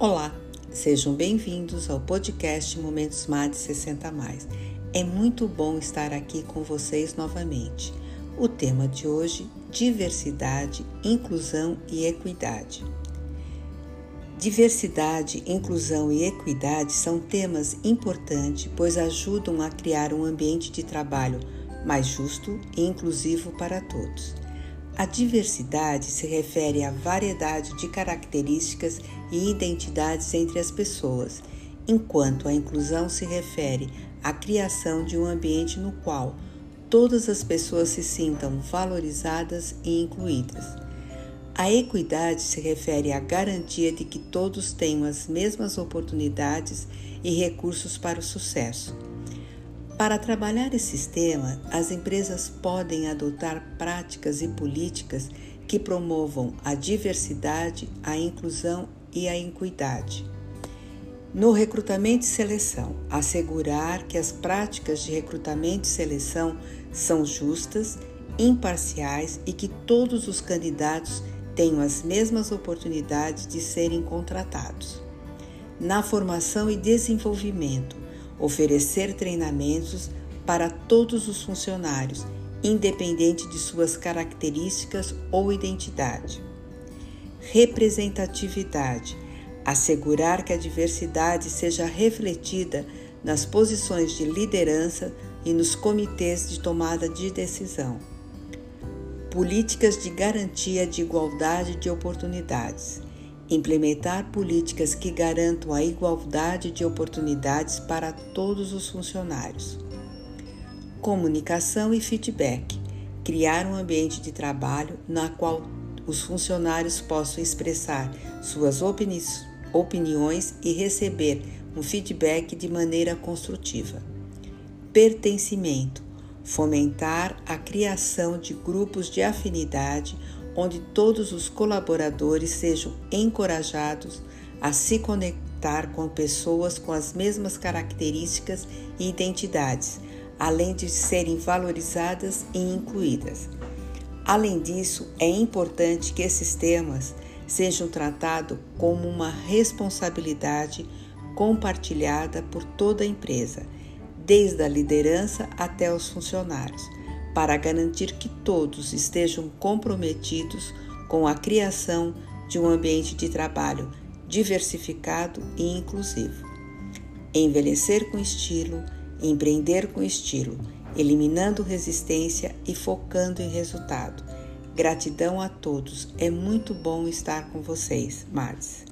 Olá, sejam bem-vindos ao podcast Momentos MAD 60 Mais. É muito bom estar aqui com vocês novamente. O tema de hoje: diversidade, inclusão e equidade. Diversidade, inclusão e equidade são temas importantes, pois ajudam a criar um ambiente de trabalho mais justo e inclusivo para todos. A diversidade se refere à variedade de características e identidades entre as pessoas, enquanto a inclusão se refere à criação de um ambiente no qual todas as pessoas se sintam valorizadas e incluídas. A equidade se refere à garantia de que todos tenham as mesmas oportunidades e recursos para o sucesso. Para trabalhar esse sistema, as empresas podem adotar práticas e políticas que promovam a diversidade, a inclusão e a equidade. No recrutamento e seleção, assegurar que as práticas de recrutamento e seleção são justas, imparciais e que todos os candidatos tenham as mesmas oportunidades de serem contratados. Na formação e desenvolvimento, oferecer treinamentos para todos os funcionários, independente de suas características ou identidade. Representatividade assegurar que a diversidade seja refletida nas posições de liderança e nos comitês de tomada de decisão. Políticas de garantia de igualdade de oportunidades implementar políticas que garantam a igualdade de oportunidades para todos os funcionários. Comunicação e feedback criar um ambiente de trabalho na qual os funcionários possam expressar suas opini opiniões e receber um feedback de maneira construtiva. Pertencimento fomentar a criação de grupos de afinidade onde todos os colaboradores sejam encorajados a se conectar com pessoas com as mesmas características e identidades, além de serem valorizadas e incluídas. Além disso, é importante que esses temas sejam tratados como uma responsabilidade compartilhada por toda a empresa, desde a liderança até os funcionários para garantir que todos estejam comprometidos com a criação de um ambiente de trabalho diversificado e inclusivo. Envelhecer com estilo, empreender com estilo, eliminando resistência e focando em resultado. Gratidão a todos. É muito bom estar com vocês, Mads.